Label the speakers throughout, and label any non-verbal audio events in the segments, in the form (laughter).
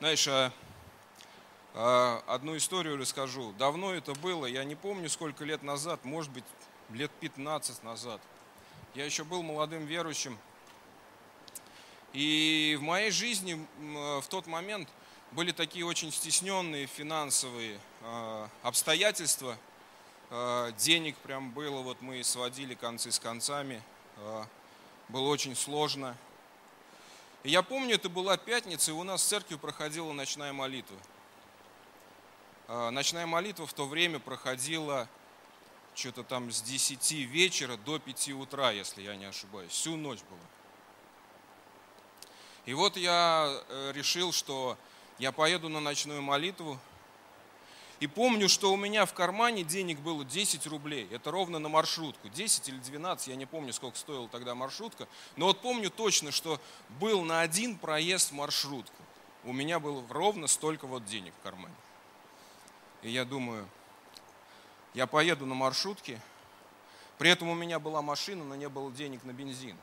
Speaker 1: Знаешь, а, а, одну историю расскажу. Давно это было, я не помню, сколько лет назад, может быть, лет 15 назад. Я еще был молодым верующим. И в моей жизни в тот момент были такие очень стесненные финансовые а, обстоятельства. А, денег прям было, вот мы сводили концы с концами. Было очень сложно. Я помню, это была пятница, и у нас в церкви проходила ночная молитва. Ночная молитва в то время проходила что-то там с 10 вечера до 5 утра, если я не ошибаюсь. Всю ночь было. И вот я э, решил, что я поеду на ночную молитву. И помню, что у меня в кармане денег было 10 рублей. Это ровно на маршрутку. 10 или 12, я не помню, сколько стоила тогда маршрутка. Но вот помню точно, что был на один проезд маршрутку. У меня было ровно столько вот денег в кармане. И я думаю, я поеду на маршрутке. При этом у меня была машина, но не было денег на бензин.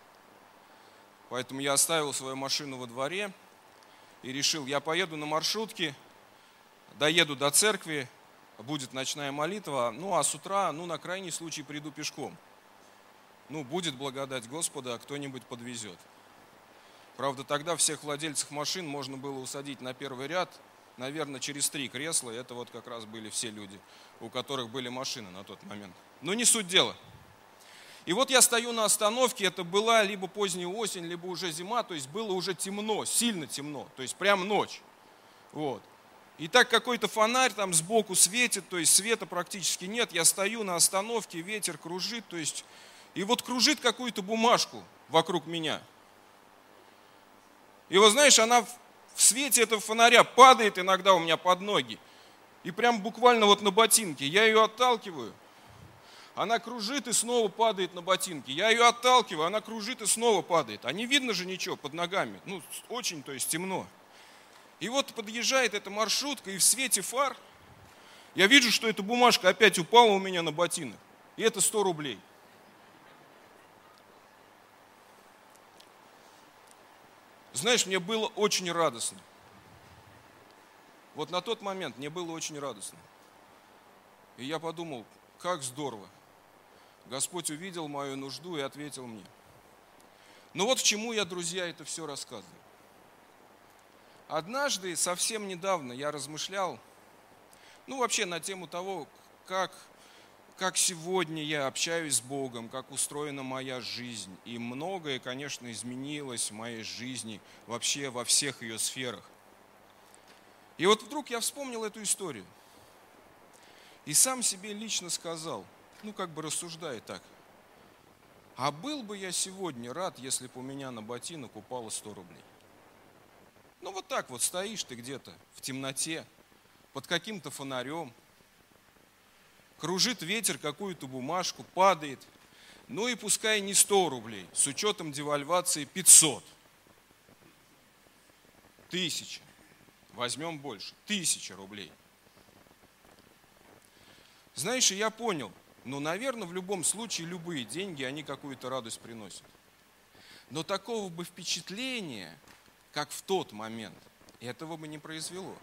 Speaker 1: Поэтому я оставил свою машину во дворе и решил, я поеду на маршрутке, доеду до церкви, будет ночная молитва, ну а с утра, ну на крайний случай приду пешком. Ну, будет благодать Господа, а кто-нибудь подвезет. Правда, тогда всех владельцев машин можно было усадить на первый ряд, наверное, через три кресла. Это вот как раз были все люди, у которых были машины на тот момент. Но не суть дела. И вот я стою на остановке, это была либо поздняя осень, либо уже зима, то есть было уже темно, сильно темно, то есть прям ночь. Вот. И так какой-то фонарь там сбоку светит, то есть света практически нет. Я стою на остановке, ветер кружит, то есть и вот кружит какую-то бумажку вокруг меня. И вот знаешь, она в свете этого фонаря падает иногда у меня под ноги. И прям буквально вот на ботинке. Я ее отталкиваю. Она кружит и снова падает на ботинки. Я ее отталкиваю, она кружит и снова падает. А не видно же ничего под ногами. Ну, очень, то есть темно. И вот подъезжает эта маршрутка, и в свете фар я вижу, что эта бумажка опять упала у меня на ботинок. И это 100 рублей. Знаешь, мне было очень радостно. Вот на тот момент мне было очень радостно. И я подумал, как здорово. Господь увидел мою нужду и ответил мне. Но вот к чему я, друзья, это все рассказываю. Однажды, совсем недавно, я размышлял, ну вообще на тему того, как как сегодня я общаюсь с Богом, как устроена моя жизнь. И многое, конечно, изменилось в моей жизни вообще во всех ее сферах. И вот вдруг я вспомнил эту историю. И сам себе лично сказал, ну как бы рассуждая так, а был бы я сегодня рад, если бы у меня на ботинок упало 100 рублей. Ну вот так вот стоишь ты где-то в темноте, под каким-то фонарем – кружит ветер какую-то бумажку, падает. Ну и пускай не 100 рублей, с учетом девальвации 500. Тысяча. Возьмем больше. Тысяча рублей. Знаешь, я понял, ну, наверное, в любом случае любые деньги, они какую-то радость приносят. Но такого бы впечатления, как в тот момент, этого бы не произвело.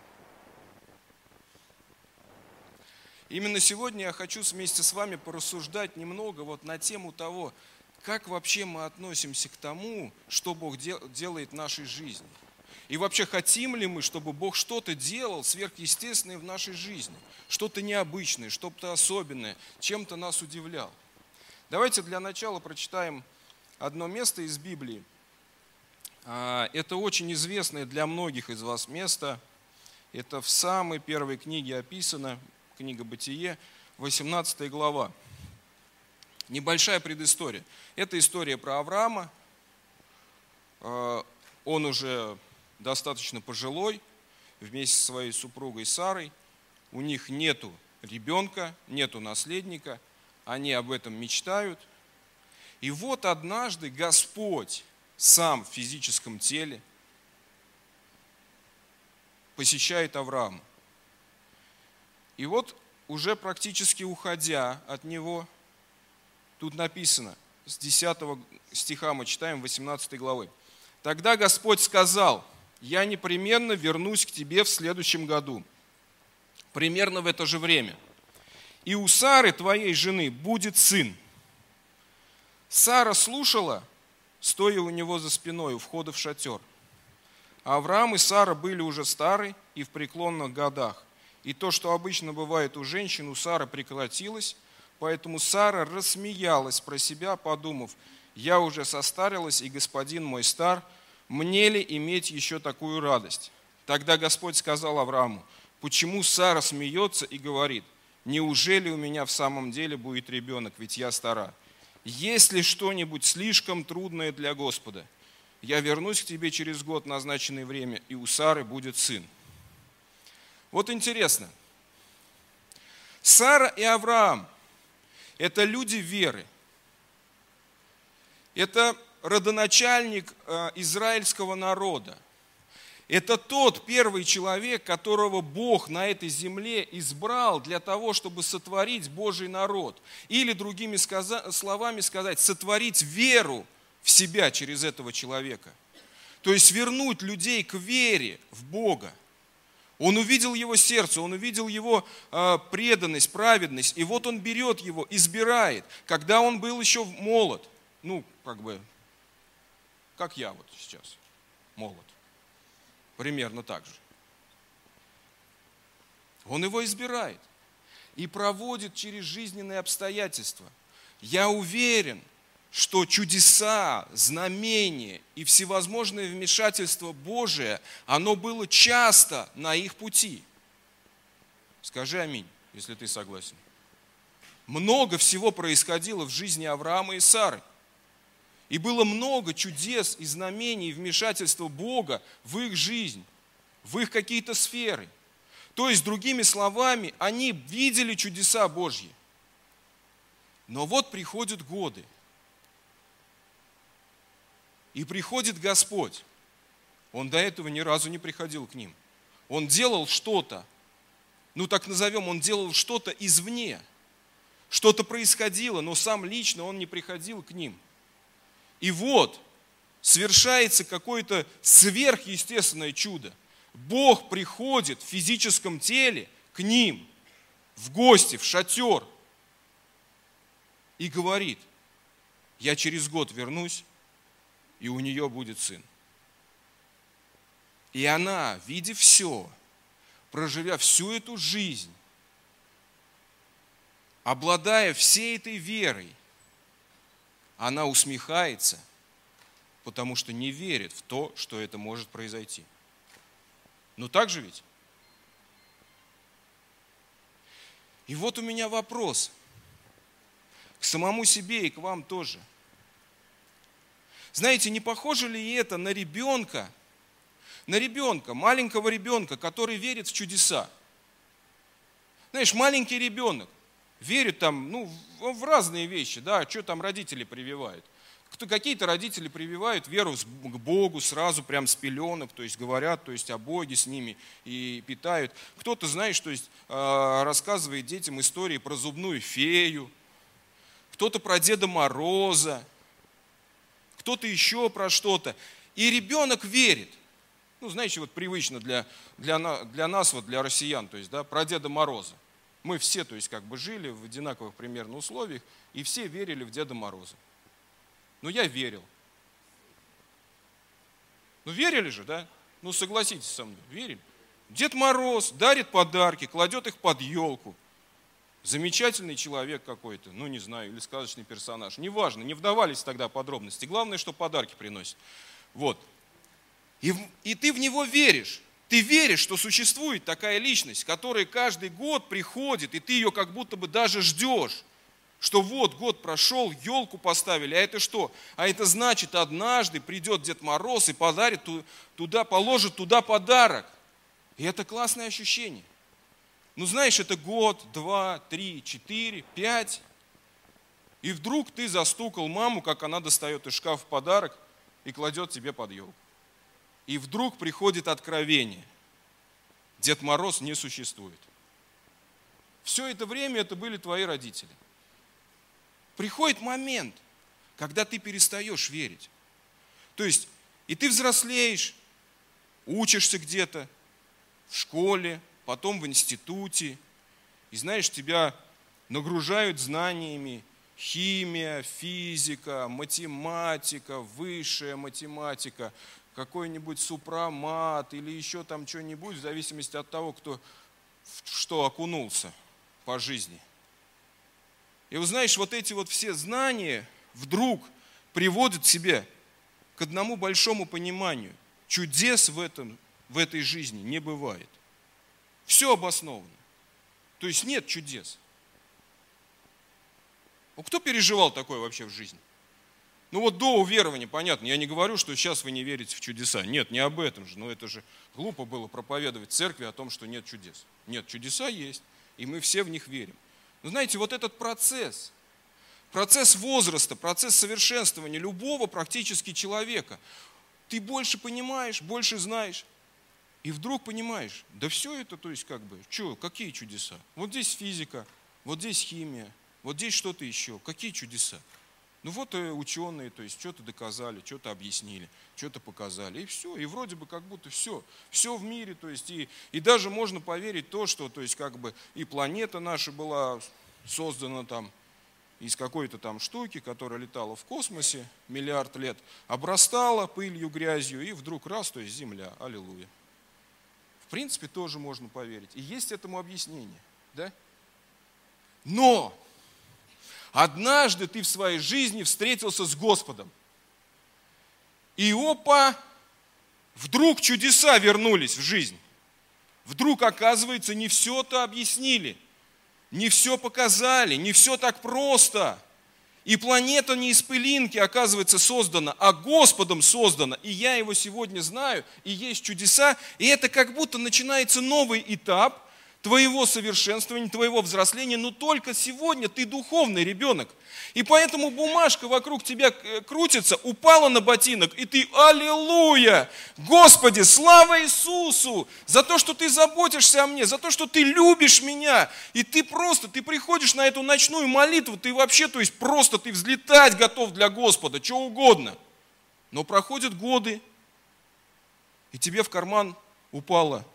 Speaker 1: Именно сегодня я хочу вместе с вами порассуждать немного вот на тему того, как вообще мы относимся к тому, что Бог делает в нашей жизни. И вообще хотим ли мы, чтобы Бог что-то делал сверхъестественное в нашей жизни, что-то необычное, что-то особенное, чем-то нас удивлял. Давайте для начала прочитаем одно место из Библии. А, это очень известное для многих из вас место. Это в самой первой книге описано, книга Бытие, 18 глава. Небольшая предыстория. Это история про Авраама. Э, он уже достаточно пожилой, вместе со своей супругой Сарой. У них нету ребенка, нету наследника. Они об этом мечтают. И вот однажды Господь сам в физическом теле посещает Авраама. И вот уже практически уходя от него, тут написано, с 10 стиха мы читаем 18 главы. Тогда Господь сказал, я непременно вернусь к тебе в следующем году, примерно в это же время. И у Сары, твоей жены, будет сын. Сара слушала, стоя у него за спиной у входа в шатер. Авраам и Сара были уже стары и в преклонных годах. И то, что обычно бывает у женщин, у Сары прекратилось, поэтому Сара рассмеялась про себя, подумав, я уже состарилась, и господин мой стар, мне ли иметь еще такую радость? Тогда Господь сказал Аврааму, почему Сара смеется и говорит, неужели у меня в самом деле будет ребенок, ведь я стара? Есть ли что-нибудь слишком трудное для Господа? Я вернусь к тебе через год, назначенное время, и у Сары будет сын. Вот интересно. Сара и Авраам – это люди веры. Это родоначальник э, израильского народа. Это тот первый человек, которого Бог на этой земле избрал для того, чтобы сотворить Божий народ. Или, другими словами сказать, сотворить веру в себя через этого человека. То есть вернуть людей к вере в Бога. Он увидел его сердце, он увидел его э, преданность, праведность, и вот он берет его, избирает, когда он был еще молод, ну, как бы, как я вот сейчас, молод. Примерно так же. Он его избирает и проводит через жизненные обстоятельства. Я уверен, что чудеса, знамения и всевозможное вмешательство Божие, оно было часто на их пути. Скажи аминь, если ты согласен. Много всего происходило в жизни Авраама и Сары – и было много чудес и знамений, вмешательства Бога в их жизнь, в их какие-то сферы. То есть, другими словами, они видели чудеса Божьи. Но вот приходят годы. И приходит Господь. Он до этого ни разу не приходил к ним. Он делал что-то, ну так назовем, он делал что-то извне. Что-то происходило, но сам лично он не приходил к ним. И вот совершается какое-то сверхъестественное чудо. Бог приходит в физическом теле к ним, в гости, в шатер, и говорит, я через год вернусь, и у нее будет сын. И она, видя все, проживя всю эту жизнь, обладая всей этой верой, она усмехается, потому что не верит в то, что это может произойти. Ну так же ведь? И вот у меня вопрос к самому себе и к вам тоже. Знаете, не похоже ли это на ребенка, на ребенка, маленького ребенка, который верит в чудеса? Знаешь, маленький ребенок, верят там, ну, в разные вещи, да, что там родители прививают. Какие-то родители прививают веру к Богу сразу, прям с пеленок, то есть говорят, то есть о Боге с ними и питают. Кто-то, знаешь, то есть э, рассказывает детям истории про зубную фею, кто-то про Деда Мороза, кто-то еще про что-то. И ребенок верит. Ну, знаете, вот привычно для, для, для нас, вот для россиян, то есть, да, про Деда Мороза. Мы все, то есть, как бы жили в одинаковых примерно условиях, и все верили в Деда Мороза. Ну, я верил. Ну, верили же, да? Ну, согласитесь со мной, верили. Дед Мороз дарит подарки, кладет их под елку. Замечательный человек какой-то, ну, не знаю, или сказочный персонаж. Неважно, не вдавались тогда подробности. Главное, что подарки приносит. Вот. И, и ты в него веришь. Ты веришь, что существует такая личность, которая каждый год приходит, и ты ее как будто бы даже ждешь. Что вот год прошел, елку поставили, а это что? А это значит, однажды придет Дед Мороз и подарит туда, положит туда подарок. И это классное ощущение. Ну знаешь, это год, два, три, четыре, пять. И вдруг ты застукал маму, как она достает из шкафа подарок и кладет тебе под елку. И вдруг приходит откровение. Дед Мороз не существует. Все это время это были твои родители. Приходит момент, когда ты перестаешь верить. То есть, и ты взрослеешь, учишься где-то, в школе, потом в институте, и знаешь, тебя нагружают знаниями, химия, физика, математика, высшая математика, какой-нибудь супромат или еще там что-нибудь, в зависимости от того, кто что окунулся по жизни. И вы знаешь, вот эти вот все знания вдруг приводят себя к одному большому пониманию. Чудес в, этом, в этой жизни не бывает. Все обосновано. То есть нет чудес. Ну, кто переживал такое вообще в жизни? Ну вот до уверования, понятно, я не говорю, что сейчас вы не верите в чудеса. Нет, не об этом же. Но это же глупо было проповедовать церкви о том, что нет чудес. Нет, чудеса есть, и мы все в них верим. Но знаете, вот этот процесс, процесс возраста, процесс совершенствования любого практически человека, ты больше понимаешь, больше знаешь, и вдруг понимаешь, да все это, то есть как бы, что, какие чудеса? Вот здесь физика, вот здесь химия, вот здесь что-то еще. Какие чудеса? Ну вот э, ученые, то есть что-то доказали, что-то объяснили, что-то показали, и все. И вроде бы как будто все, все в мире, то есть и, и даже можно поверить то, что, то есть как бы и планета наша была создана там из какой-то там штуки, которая летала в космосе миллиард лет, обрастала пылью, грязью, и вдруг раз, то есть Земля, аллилуйя. В принципе, тоже можно поверить. И есть этому объяснение. Да? Но однажды ты в своей жизни встретился с Господом. И опа, вдруг чудеса вернулись в жизнь. Вдруг, оказывается, не все-то объяснили, не все показали, не все так просто. И планета не из пылинки, оказывается, создана, а Господом создана. И я его сегодня знаю, и есть чудеса. И это как будто начинается новый этап твоего совершенствования, твоего взросления, но только сегодня ты духовный ребенок. И поэтому бумажка вокруг тебя э, крутится, упала на ботинок, и ты аллилуйя! Господи, слава Иисусу! За то, что ты заботишься о мне, за то, что ты любишь меня. И ты просто, ты приходишь на эту ночную молитву, ты вообще, то есть просто ты взлетать готов для Господа, что угодно. Но проходят годы, и тебе в карман упало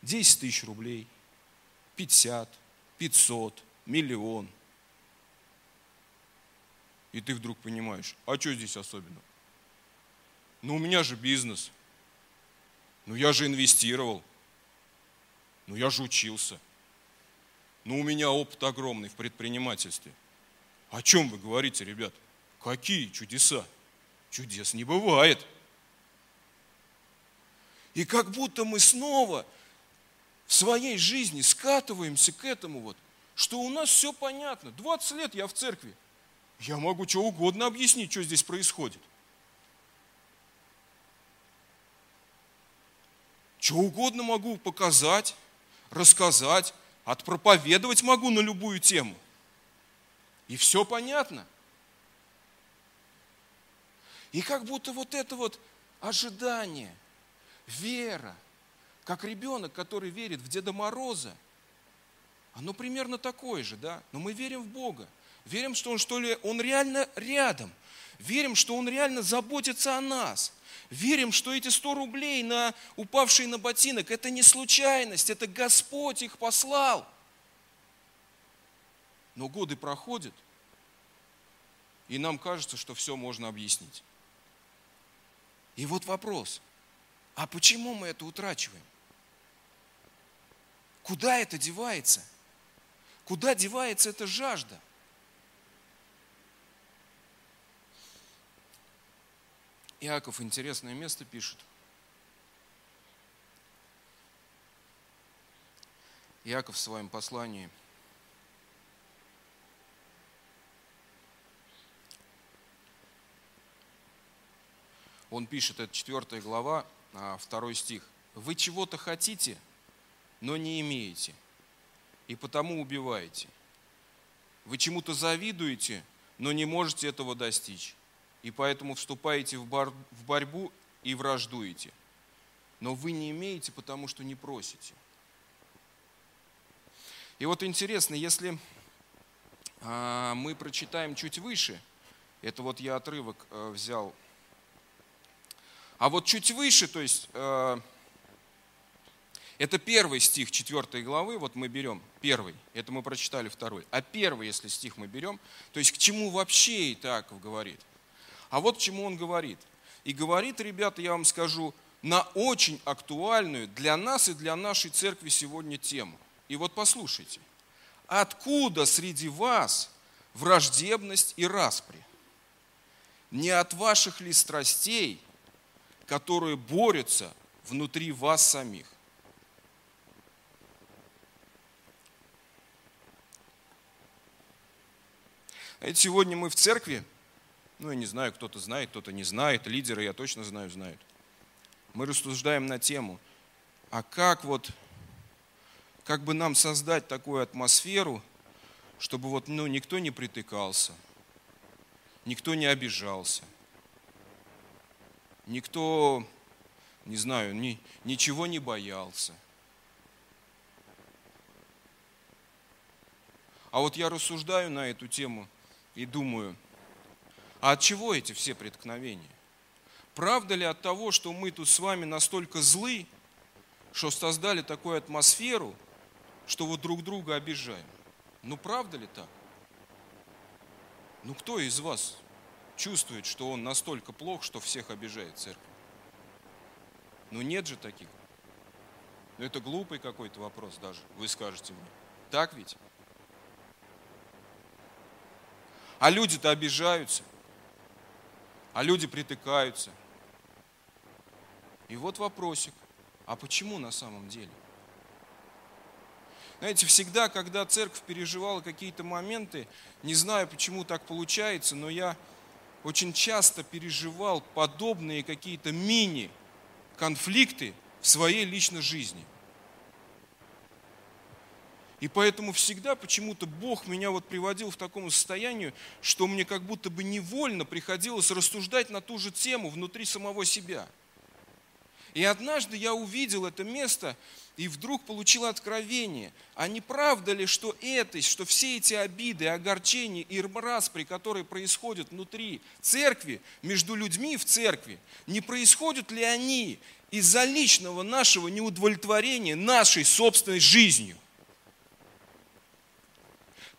Speaker 1: 10 тысяч рублей – 50, 500, миллион. И ты вдруг понимаешь, а что здесь особенно? Ну у меня же бизнес. Ну я же инвестировал. Ну я же учился. Ну у меня опыт огромный в предпринимательстве. О чем вы говорите, ребят? Какие чудеса? Чудес не бывает. И как будто мы снова в своей жизни скатываемся к этому вот, что у нас все понятно. 20 лет я в церкви. Я могу что угодно объяснить, что здесь происходит. Что угодно могу показать, рассказать, отпроповедовать могу на любую тему. И все понятно. И как будто вот это вот ожидание, вера, как ребенок, который верит в Деда Мороза, оно примерно такое же, да? Но мы верим в Бога. Верим, что Он, что ли, Он реально рядом. Верим, что Он реально заботится о нас. Верим, что эти 100 рублей, на, упавшие на ботинок, это не случайность, это Господь их послал. Но годы проходят, и нам кажется, что все можно объяснить. И вот вопрос, а почему мы это утрачиваем? Куда это девается? Куда девается эта жажда? Иаков интересное место пишет. Иаков в своем послании он пишет, это 4 глава, а, второй стих. Вы чего-то хотите – но не имеете, и потому убиваете. Вы чему-то завидуете, но не можете этого достичь, и поэтому вступаете в, бар, в борьбу и враждуете. Но вы не имеете, потому что не просите. И вот интересно, если а, мы прочитаем чуть выше, это вот я отрывок а, взял, а вот чуть выше, то есть а, Это первый стих четвертой главы, вот мы берем первый, это мы прочитали второй. А первый, если стих мы берем, то есть к чему вообще Итаков говорит? А вот к чему он говорит. И говорит, ребята, я вам скажу, на очень актуальную для нас и для нашей церкви сегодня тему. И вот послушайте. Откуда среди вас враждебность и распри? Не от ваших ли страстей, которые борются внутри вас самих? А это сегодня мы в церкви, ну я не знаю, кто-то знает, кто-то не знает, лидеры я точно знаю, знают. Мы рассуждаем на тему, а как вот как бы нам создать такую атмосферу, чтобы вот, ну, никто не притыкался, никто не обижался, никто, не знаю, ни, ничего не боялся. А вот я рассуждаю на эту тему и думаю, а от чего эти все преткновения? Правда ли от того, что мы тут с вами настолько злы, что создали такую атмосферу, что вот друг друга обижаем. Ну правда ли так? Ну кто из вас чувствует, что он настолько плох, что всех обижает церковь? Ну нет же таких. Ну это глупый какой-то вопрос даже, вы скажете мне. Так ведь? А люди-то обижаются, а люди притыкаются. И вот вопросик, а почему на самом деле? Знаете, всегда, когда церковь переживала какие-то моменты, не знаю, почему так получается, но я очень часто переживал подобные какие-то мини-конфликты в своей личной жизни. И поэтому всегда почему-то Бог меня вот приводил в такому состоянию, что мне как будто бы невольно приходилось рассуждать на ту же тему внутри самого себя – и однажды я увидел это место и вдруг получил откровение. А не правда ли, что это, что все эти обиды, огорчения и распри, которые происходят внутри церкви, между людьми в церкви, не происходят ли они из-за личного нашего неудовлетворения нашей собственной жизнью?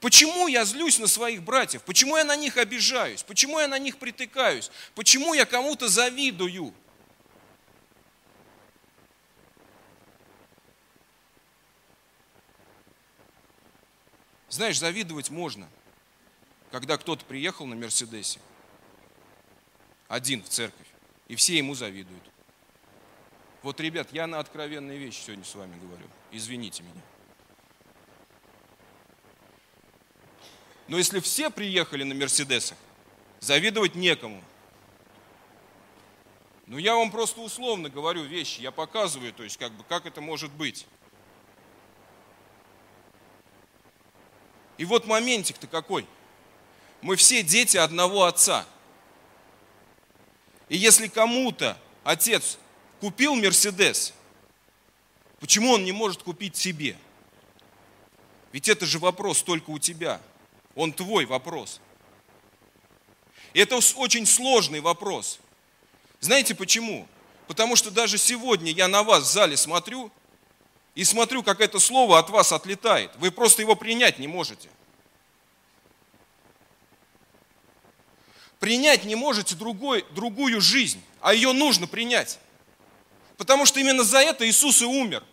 Speaker 1: Почему я злюсь на своих братьев? Почему я на них обижаюсь? Почему я на них притыкаюсь? Почему я кому-то завидую? Знаешь, завидовать можно, когда кто-то приехал на Мерседесе, один в церковь, и все ему завидуют. Вот, ребят, я на откровенные вещи сегодня с вами говорю. Извините меня. Но если все приехали на Мерседесах, завидовать некому. Ну, я вам просто условно говорю вещи, я показываю, то есть, как бы, как это может быть. И вот моментик-то какой. Мы все дети одного отца. И если кому-то отец купил Мерседес, почему он не может купить себе? Ведь это же вопрос только у тебя. Он твой вопрос. Это очень сложный вопрос. Знаете почему? Потому что даже сегодня я на вас в зале смотрю, и смотрю, как это слово от вас отлетает. Вы просто его принять не можете. Принять не можете другой, другую жизнь, а ее нужно принять. Потому что именно за это Иисус и умер.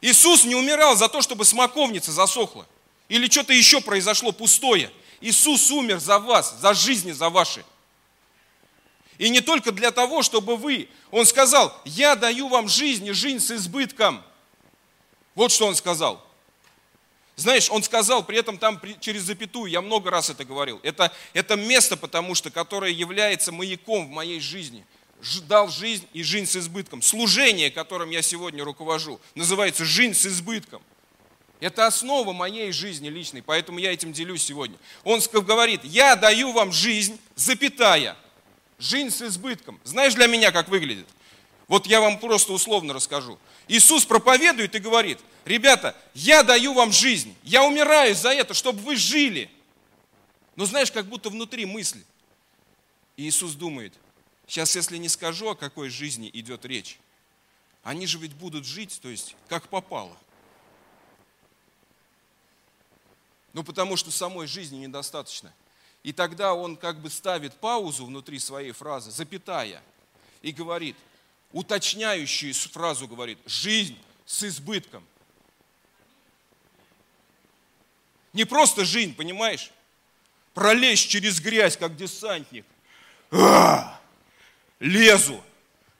Speaker 1: Иисус не умирал за то, чтобы смоковница засохла. Или что-то еще произошло пустое. Иисус умер за вас, за жизни за ваши. И не только для того, чтобы вы, он сказал, я даю вам жизнь и жизнь с избытком. Вот что он сказал. Знаешь, он сказал, при этом там через запятую, я много раз это говорил, это, это место, потому что, которое является маяком в моей жизни. Дал жизнь и жизнь с избытком. Служение, которым я сегодня руковожу, называется жизнь с избытком. Это основа моей жизни личной, поэтому я этим делюсь сегодня. Он говорит, я даю вам жизнь, запятая, Жизнь с избытком. Знаешь для меня, как выглядит? Вот я вам просто условно расскажу. Иисус проповедует и говорит, ребята, я даю вам жизнь, я умираю за это, чтобы вы жили. Но знаешь, как будто внутри мысль. И Иисус думает, сейчас если не скажу, о какой жизни идет речь, они же ведь будут жить, то есть, как попало. Ну, потому что самой жизни недостаточно. И тогда он как бы ставит паузу внутри своей фразы, запятая, и говорит, уточняющую фразу говорит, жизнь с избытком. Не просто жизнь, понимаешь? Пролезть через грязь, как десантник. А, лезу.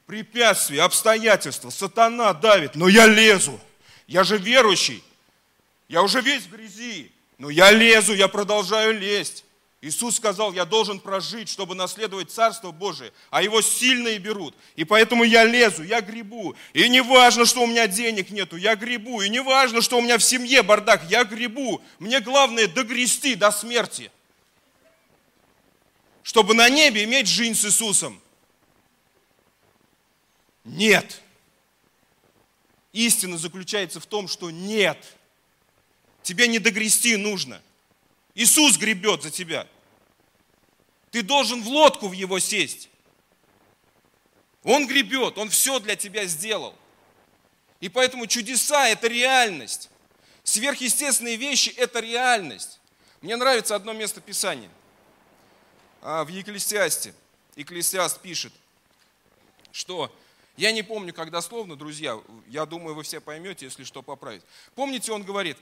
Speaker 1: Препятствия, обстоятельства, сатана давит, но я лезу. Я же верующий. Я уже весь в грязи. Но я лезу, я продолжаю лезть. Иисус сказал, я должен прожить, чтобы наследовать Царство Божие, а его сильные берут. И поэтому я лезу, я гребу. И не важно, что у меня денег нету, я гребу. И не важно, что у меня в семье бардак, я гребу. Мне главное догрести до смерти. Чтобы на небе иметь жизнь с Иисусом. Нет. Истина заключается в том, что нет. Тебе не догрести нужно. Иисус гребет за тебя. Ты должен в лодку в его сесть. Он гребет, он все для тебя сделал. И поэтому чудеса – это реальность. Сверхъестественные вещи – это реальность. Мне нравится одно место Писания. А, в Екклесиасте. Екклесиаст пишет, что я не помню, как дословно, друзья, я думаю, вы все поймете, если что, поправить. Помните, он говорит,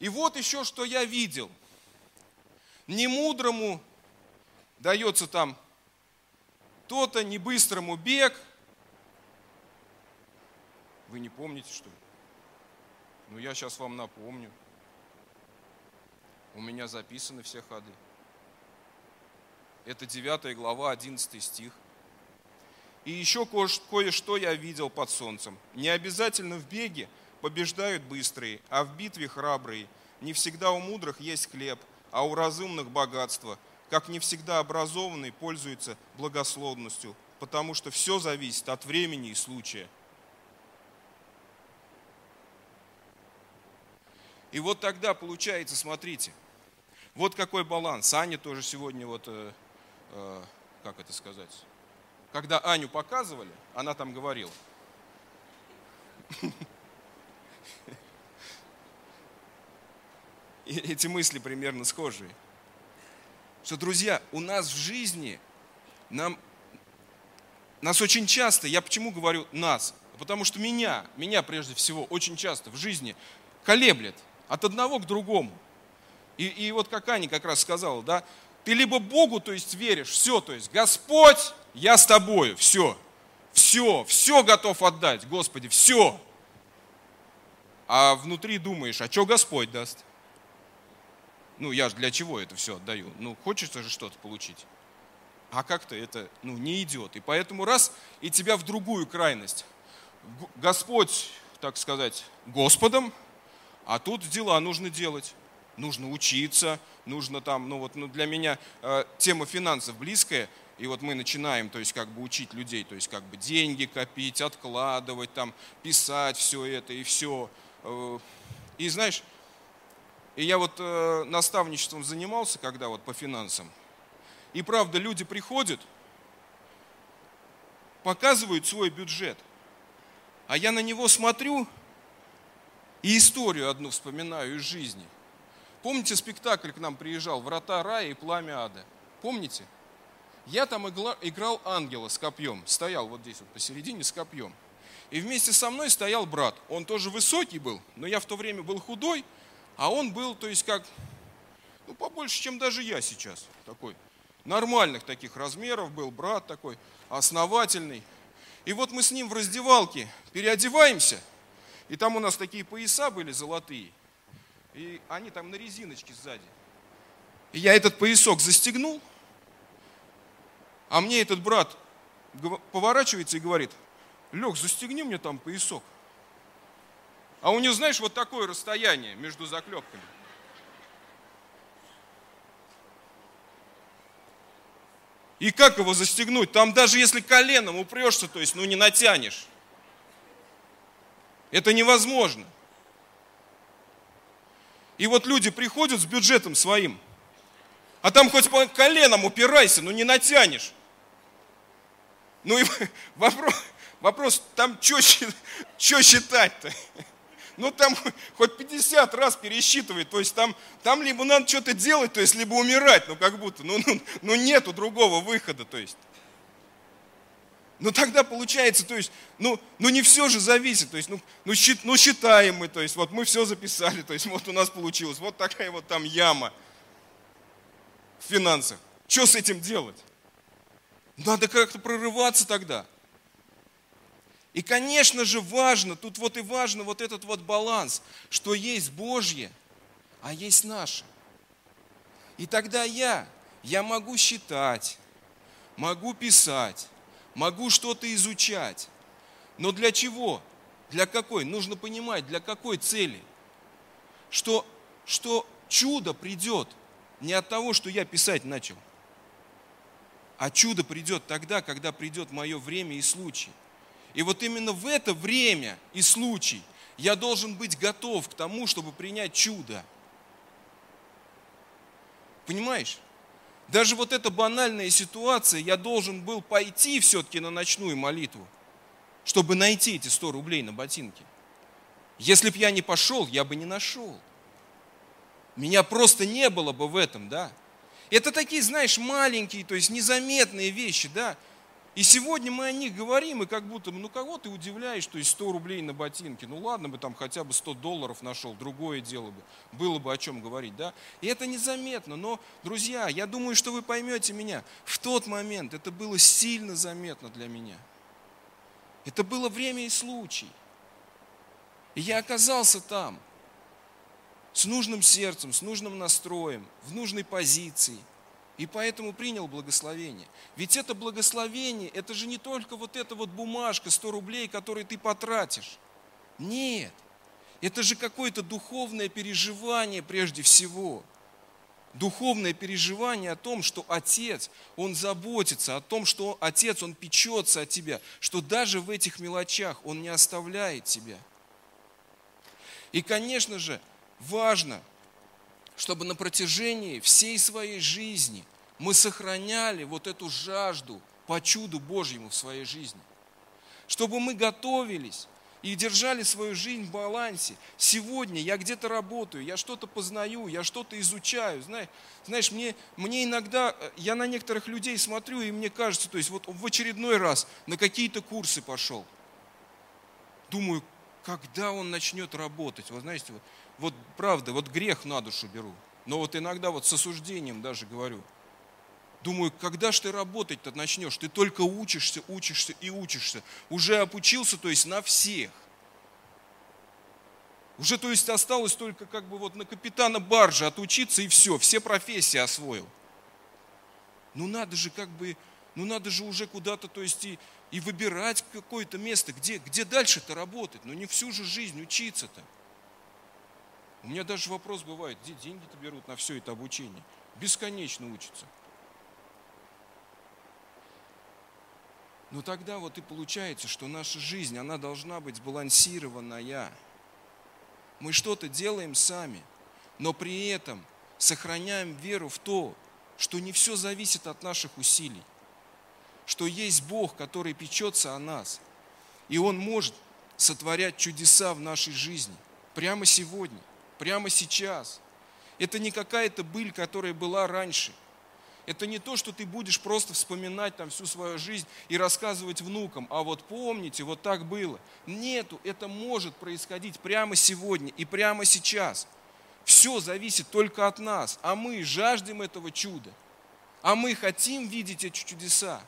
Speaker 1: и вот еще, что я видел – немудрому дается там то-то, не быстрому бег. Вы не помните, что ли? Ну, я сейчас вам напомню. У меня записаны все ходы. Это 9 глава, 11 стих. И еще кое-что я видел под солнцем. Не обязательно в беге побеждают быстрые, а в битве храбрые. Не всегда у мудрых есть хлеб – а у разумных богатство, как не всегда образованный пользуется благословностью, потому что все зависит от времени и случая. И вот тогда получается, смотрите, вот какой баланс. Аня тоже сегодня вот, э, э, как это сказать, когда Аню показывали, она там говорила. Эти мысли примерно схожие. Что, друзья, у нас в жизни, нам, нас очень часто, я почему говорю нас? Потому что меня, меня прежде всего, очень часто в жизни колеблет от одного к другому. И, и вот как Аня как раз сказала, да, ты либо Богу, то есть веришь, все, то есть Господь, я с тобою, все, все, все готов отдать, Господи, все. А внутри думаешь, а что Господь даст? Ну, я же для чего это все отдаю? Ну, хочется же что-то получить. А как-то это ну, не идет. И поэтому раз, и тебя в другую крайность. Господь, так сказать, Господом, а тут дела нужно делать. Нужно учиться, нужно там, ну вот ну для меня э, тема финансов близкая, и вот мы начинаем, то есть как бы учить людей, то есть как бы деньги копить, откладывать, там, писать все это и все. Э, и знаешь, и я вот э, наставничеством занимался, когда вот по финансам. И правда, люди приходят, показывают свой бюджет, а я на него смотрю и историю одну вспоминаю из жизни. Помните, спектакль к нам приезжал «Врата рая и пламя ада»? Помните? Я там играл ангела с копьем, стоял вот здесь вот посередине с копьем. И вместе со мной стоял брат. Он тоже высокий был, но я в то время был худой – а он был, то есть как, ну побольше, чем даже я сейчас такой. Нормальных таких размеров был, брат такой, основательный. И вот мы с ним в раздевалке переодеваемся, и там у нас такие пояса были золотые, и они там на резиночке сзади. И я этот поясок застегнул, а мне этот брат поворачивается и говорит, Лех, застегни мне там поясок. А у него, знаешь, вот такое расстояние между заклепками. И как его застегнуть? Там даже если коленом упрешься, то есть, ну не натянешь. Это невозможно. И вот люди приходят с бюджетом своим, а там хоть по коленам упирайся, но не натянешь. Ну и (laughs) вопрос, вопрос, там что (laughs) считать-то? (laughs) Ну там хоть 50 раз пересчитывать, то есть там, там либо надо что-то делать, то есть либо умирать, ну как будто, ну, (laughs) ну, ну нету другого выхода, то есть. Ну тогда получается, то есть, ну, ну не все же зависит, то есть, ну, ну, счит, ну считаем мы, то есть, вот мы все записали, то есть, вот у нас получилось, вот такая вот там яма в финансах. Что с этим делать? Надо как-то прорываться тогда. И, конечно же, важно, тут вот и важно вот этот вот баланс, что есть Божье, а есть наше. И тогда я, я могу считать, могу писать, могу что-то изучать. Но для чего? Для какой? Нужно понимать, для какой цели? Что, что чудо придет не от того, что я писать начал, а чудо придет тогда, когда придет мое время и случай. И вот именно в это время и случай я должен быть готов к тому, чтобы принять чудо. Понимаешь? Даже вот эта банальная ситуация, я должен был пойти все-таки на ночную молитву, чтобы найти эти 100 рублей на ботинке. Если бы я не пошел, я бы не нашел. Меня просто не было бы в этом, да. Это такие, знаешь, маленькие, то есть незаметные вещи, да. И сегодня мы о них говорим, и как будто, ну кого ты удивляешь, то есть 100 рублей на ботинке, ну ладно бы там хотя бы 100 долларов нашел, другое дело бы, было бы о чем говорить, да? И это незаметно, но, друзья, я думаю, что вы поймете меня, в тот момент это было сильно заметно для меня. Это было время и случай. И я оказался там, с нужным сердцем, с нужным настроем, в нужной позиции – и поэтому принял благословение. Ведь это благословение, это же не только вот эта вот бумажка 100 рублей, которую ты потратишь. Нет, это же какое-то духовное переживание прежде всего. Духовное переживание о том, что Отец, Он заботится, о том, что Отец, Он печется о тебя, что даже в этих мелочах Он не оставляет тебя. И, конечно же, важно – чтобы на протяжении всей своей жизни мы сохраняли вот эту жажду по чуду Божьему в своей жизни. Чтобы мы готовились и держали свою жизнь в балансе. Сегодня я где-то работаю, я что-то познаю, я что-то изучаю. Знаешь, знаешь мне, мне иногда, э, я на некоторых людей смотрю, и мне кажется, то есть вот в очередной раз на какие-то курсы пошел. Думаю, когда он начнет работать? Вы знаете, вот, вот правда, вот грех на душу беру. Но вот иногда вот с осуждением даже говорю. Думаю, когда ж ты работать-то начнешь? Ты только учишься, учишься и учишься. Уже обучился, то есть на всех. Уже, то есть, осталось только как бы вот на капитана баржи отучиться и все, все профессии освоил. Ну надо же как бы, ну надо же уже куда-то, то есть, и, и выбирать какое-то место, где, где дальше-то работать. Ну не всю же жизнь учиться-то. У меня даже вопрос бывает, где деньги-то берут на все это обучение? Бесконечно учатся. Но тогда вот и получается, что наша жизнь, она должна быть сбалансированная. Мы что-то делаем сами, но при этом сохраняем веру в то, что не все зависит от наших усилий, что есть Бог, который печется о нас, и Он может сотворять чудеса в нашей жизни прямо сегодня прямо сейчас. Это не какая-то быль, которая была раньше. Это не то, что ты будешь просто вспоминать там всю свою жизнь и рассказывать внукам, а вот помните, вот так было. Нету, это может происходить прямо сегодня и прямо сейчас. Все зависит только от нас, а мы жаждем этого чуда. А мы хотим видеть эти чудеса.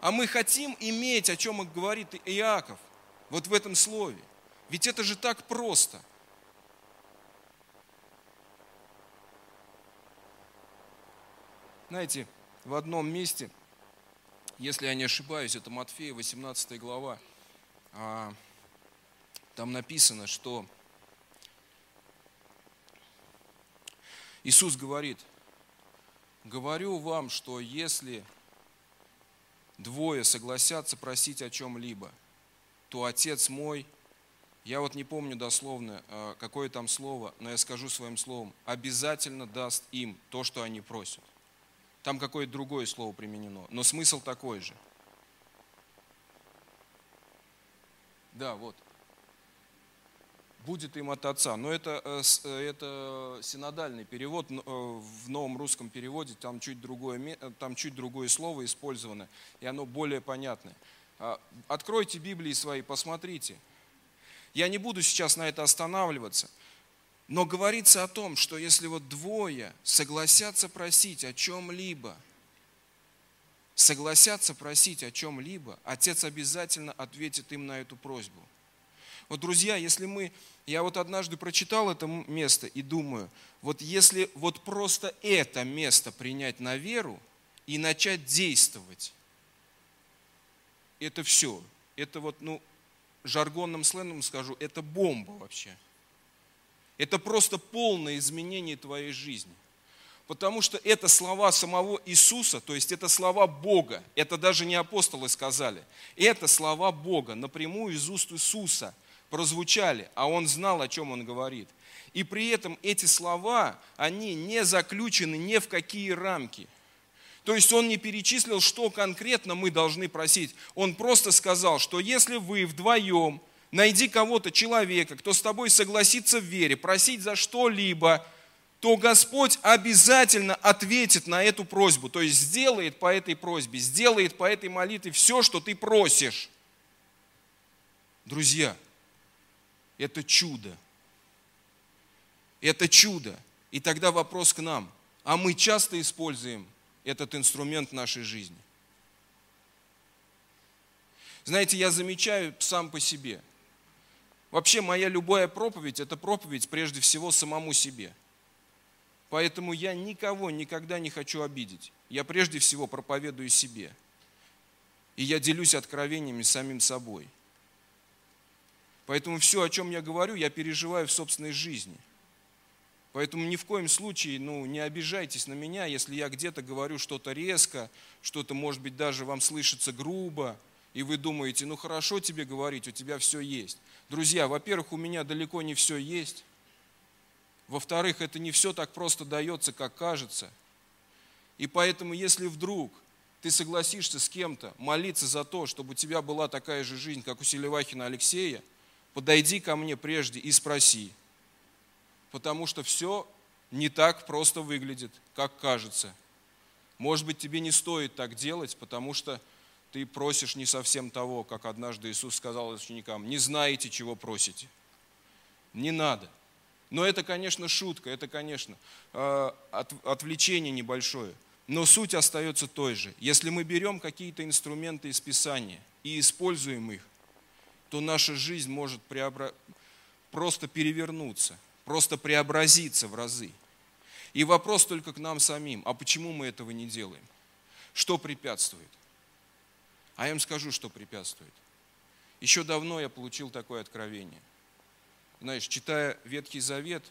Speaker 1: А мы хотим иметь, о чем говорит Иаков, вот в этом слове. Ведь это же так просто – Знаете, в одном месте, если я не ошибаюсь, это Матфея, 18 глава, а, там написано, что Иисус говорит, говорю вам, что если двое согласятся просить о чем-либо, то Отец мой, я вот не помню дословно, а, какое там слово, но я скажу своим словом, обязательно даст им то, что они просят. Там какое-то другое слово применено, но смысл такой же. Да, вот. Будет им от Отца. Но это, э, э, это синодальный перевод. В новом русском переводе там чуть, другое, там чуть другое слово использовано, и оно более понятное. А, откройте Библии свои, посмотрите. Я не буду сейчас на это останавливаться. Но говорится о том, что если вот двое согласятся просить о чем-либо, согласятся просить о чем-либо, Отец обязательно ответит им на эту просьбу. Вот, друзья, если мы, я вот однажды прочитал это место и думаю, вот если вот просто это место принять на веру и начать действовать, это все. Это вот, ну, жаргонным сленгом скажу, это бомба вообще – это просто полное изменение твоей жизни. Потому что это слова самого Иисуса, то есть это слова Бога. Это даже не апостолы сказали. Это слова Бога напрямую из уст Иисуса прозвучали, а Он знал, о чем Он говорит. И при этом эти слова, они не заключены ни в какие рамки. То есть он не перечислил, что конкретно мы должны просить. Он просто сказал, что если вы вдвоем найди кого-то, человека, кто с тобой согласится в вере, просить за что-либо, то Господь обязательно ответит на эту просьбу, то есть сделает по этой просьбе, сделает по этой молитве все, что ты просишь. Друзья, это чудо. Это чудо. И тогда вопрос к нам. А мы часто используем этот инструмент в нашей жизни? Знаете, я замечаю сам по себе – Вообще моя любая проповедь – это проповедь прежде всего самому себе. Поэтому я никого никогда не хочу обидеть. Я прежде всего проповедую себе. И я делюсь откровениями самим собой. Поэтому все, о чем я говорю, я переживаю в собственной жизни. Поэтому ни в коем случае ну, не обижайтесь на меня, если я где-то говорю что-то резко, что-то, может быть, даже вам слышится грубо, и вы думаете, ну хорошо тебе говорить, у тебя все есть. Друзья, во-первых, у меня далеко не все есть. Во-вторых, это не все так просто дается, как кажется. И поэтому, если вдруг ты согласишься с кем-то молиться за то, чтобы у тебя была такая же жизнь, как у Селивахина Алексея, подойди ко мне прежде и спроси. Потому что все не так просто выглядит, как кажется. Может быть, тебе не стоит так делать, потому что ты просишь не совсем того, как однажды Иисус сказал ученикам, не знаете, чего просите. Не надо. Но это, конечно, шутка, это, конечно, э, отвлечение небольшое. Но суть остается той же. Если мы берем какие-то инструменты из Писания и используем их, то наша жизнь может преобра... просто перевернуться, просто преобразиться в разы. И вопрос только к нам самим, а почему мы этого не делаем? Что препятствует? А я им скажу, что препятствует. Еще давно я получил такое откровение. Знаешь, читая Ветхий Завет,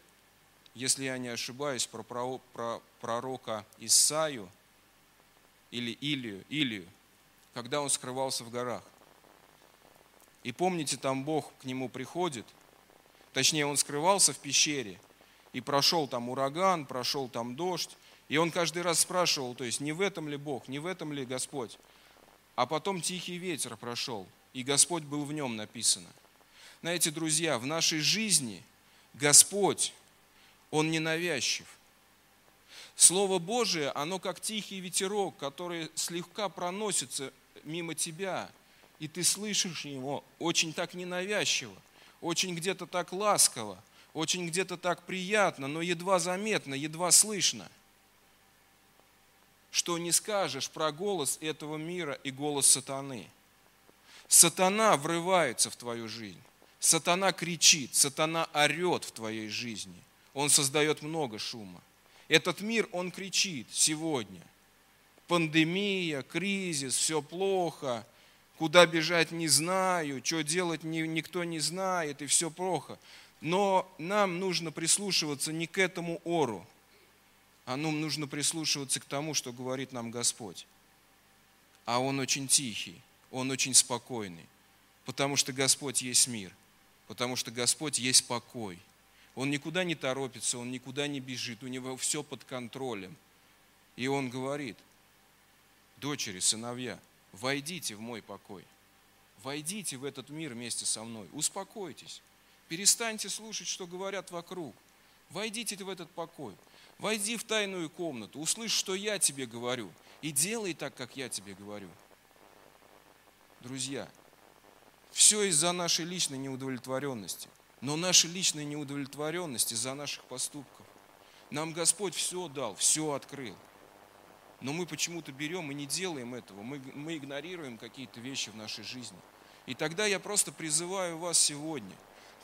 Speaker 1: если я не ошибаюсь, про, про пророка Исаию или Илию, Илию, когда он скрывался в горах. И помните, там Бог к нему приходит, точнее, он скрывался в пещере, и прошел там ураган, прошел там дождь, и он каждый раз спрашивал, то есть не в этом ли Бог, не в этом ли Господь. А потом тихий ветер прошел, и Господь был в нем написано. Знаете, друзья, в нашей жизни Господь, Он ненавязчив. Слово Божие, оно как тихий ветерок, который слегка проносится мимо тебя, и ты слышишь его очень так ненавязчиво, очень где-то так ласково, очень где-то так приятно, но едва заметно, едва слышно – что не скажешь про голос этого мира и голос сатаны. Сатана врывается в твою жизнь. Сатана кричит, сатана орет в твоей жизни. Он создает много шума. Этот мир, он кричит сегодня. Пандемия, кризис, все плохо, куда бежать не знаю, что делать никто не знает, и все плохо. Но нам нужно прислушиваться не к этому ору, а нам нужно прислушиваться к тому, что говорит нам Господь. А Он очень тихий, Он очень спокойный, потому что Господь есть мир, потому что Господь есть покой. Он никуда не торопится, Он никуда не бежит, у Него все под контролем. И Он говорит, дочери, сыновья, войдите в мой покой, Войдите в этот мир вместе со мной, успокойтесь, перестаньте слушать, что говорят вокруг. Войдите в этот покой, войди в тайную комнату, услышь, что я тебе говорю, и делай так, как я тебе говорю. Друзья, все из-за нашей личной неудовлетворенности. Но наша личная неудовлетворенность из-за наших поступков. Нам Господь все дал, все открыл. Но мы почему-то берем и не делаем этого. Мы, мы игнорируем какие-то вещи в нашей жизни. И тогда я просто призываю вас сегодня,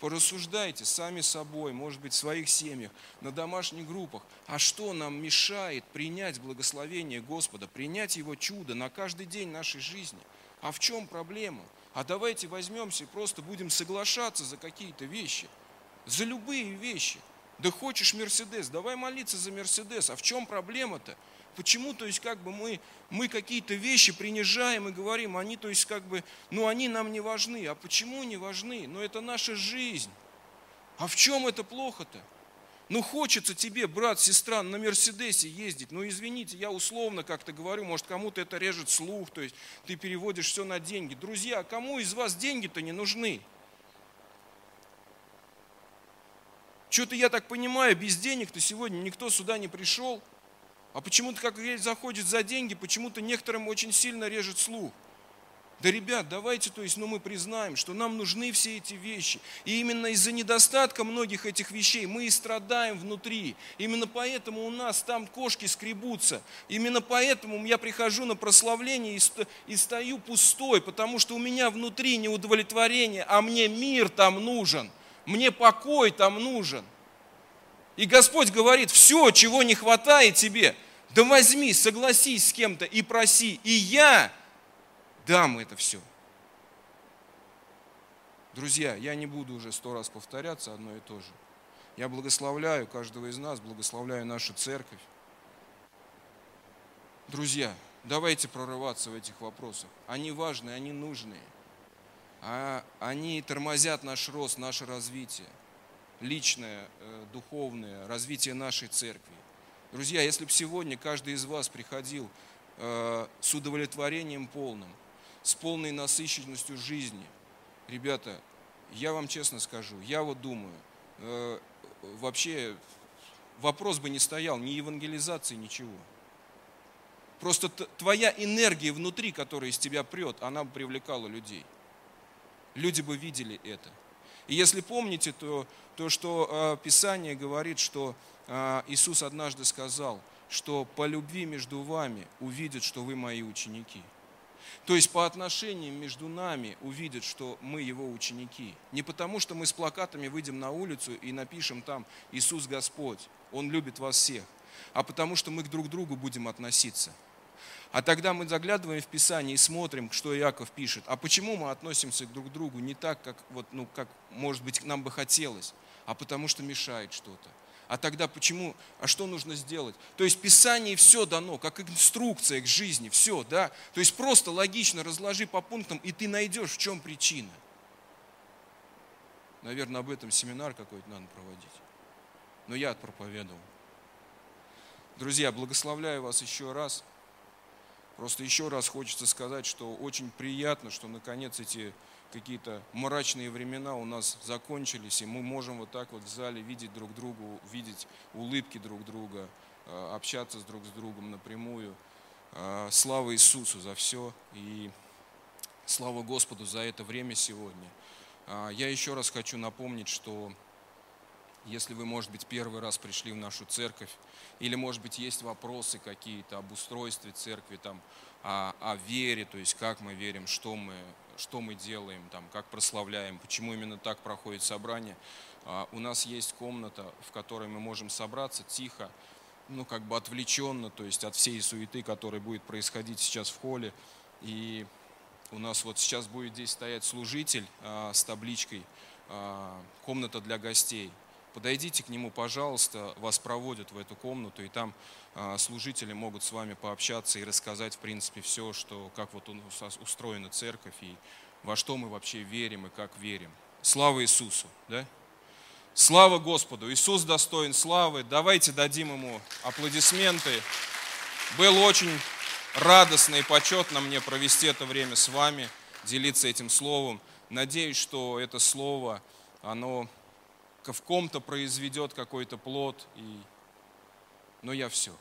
Speaker 1: порассуждайте сами собой, может быть, в своих семьях, на домашних группах, а что нам мешает принять благословение Господа, принять Его чудо на каждый день нашей жизни? А в чем проблема? А давайте возьмемся и просто будем соглашаться за какие-то вещи, за любые вещи. Да хочешь Мерседес, давай молиться за Мерседес. А в чем проблема-то? Почему, то есть, как бы мы, мы какие-то вещи принижаем и говорим, они, то есть, как бы, ну, они нам не важны. А почему не важны? Ну, это наша жизнь. А в чем это плохо-то? Ну, хочется тебе, брат, сестра, на Мерседесе ездить. Ну, извините, я условно как-то говорю, может, кому-то это режет слух, то есть ты переводишь все на деньги. Друзья, кому из вас деньги-то не нужны? Что-то я так понимаю, без денег-то сегодня никто сюда не пришел. А почему-то, как заходит за деньги, почему-то некоторым очень сильно режет слух. Да, ребят, давайте, то есть, ну, мы признаем, что нам нужны все эти вещи. И именно из-за недостатка многих этих вещей мы и страдаем внутри. Именно поэтому у нас там кошки скребутся. Именно поэтому я прихожу на прославление и стою пустой, потому что у меня внутри неудовлетворение, а мне мир там нужен. Мне покой там нужен. И Господь говорит, все, чего не хватает тебе, да возьми, согласись с кем-то и проси, и я дам это все. Друзья, я не буду уже сто раз повторяться одно и то же. Я благословляю каждого из нас, благословляю нашу церковь. Друзья, давайте прорываться в этих вопросах. Они важные, они нужные. А они тормозят наш рост, наше развитие, личное, э, духовное, развитие нашей церкви. Друзья, если бы сегодня каждый из вас приходил э, с удовлетворением полным, с полной насыщенностью жизни, ребята, я вам честно скажу, я вот думаю, э, вообще вопрос бы не стоял ни евангелизации, ничего. Просто твоя энергия внутри, которая из тебя прет, она бы привлекала людей. Люди бы видели это. И если помните, то, то что э, Писание говорит, что э, Иисус однажды сказал, что по любви между вами увидят, что вы мои ученики. То есть по отношениям между нами увидят, что мы его ученики. Не потому, что мы с плакатами выйдем на улицу и напишем там «Иисус Господь, Он любит вас всех», а потому что мы к друг другу будем относиться – а тогда мы заглядываем в Писание и смотрим, что Иаков пишет. А почему мы относимся друг к другу не так, как, вот, ну, как может быть, нам бы хотелось, а потому что мешает что-то. А тогда почему, а что нужно сделать? То есть Писание все дано, как инструкция к жизни, все, да? То есть просто логично разложи по пунктам, и ты найдешь, в чем причина. Наверное, об этом семинар какой-то надо проводить. Но я проповедовал. Друзья, благословляю вас еще раз. Просто еще раз хочется сказать, что очень приятно, что наконец эти какие-то мрачные времена у нас закончились, и мы можем вот так вот в зале видеть друг друга, видеть улыбки друг друга, э, общаться друг с другом напрямую. Э, слава Иисусу за все и слава Господу за это время сегодня. Э, я еще раз хочу напомнить, что если вы, может быть, первый раз пришли в нашу церковь, или, может быть, есть вопросы какие-то об устройстве церкви, там, о, о вере, то есть как мы верим, что мы, что мы делаем, там, как прославляем, почему именно так проходит собрание. А, у нас есть комната, в которой мы можем собраться тихо, ну, как бы отвлеченно, то есть от всей суеты, которая будет происходить сейчас в холле. И у нас вот сейчас будет здесь стоять служитель а, с табличкой а, «Комната для гостей» подойдите к нему, пожалуйста, вас проводят в эту комнату, и там а, служители могут с вами пообщаться и рассказать, в принципе, все, что, как вот устроена церковь, и во что мы вообще верим и как верим. Слава Иисусу! Да? Слава Господу! Иисус достоин славы. Давайте дадим Ему аплодисменты. Было очень радостно и почетно мне провести это время с вами. делиться этим словом. Надеюсь, что это слово, оно в ком-то произведет какой-то плод. И... Но я все.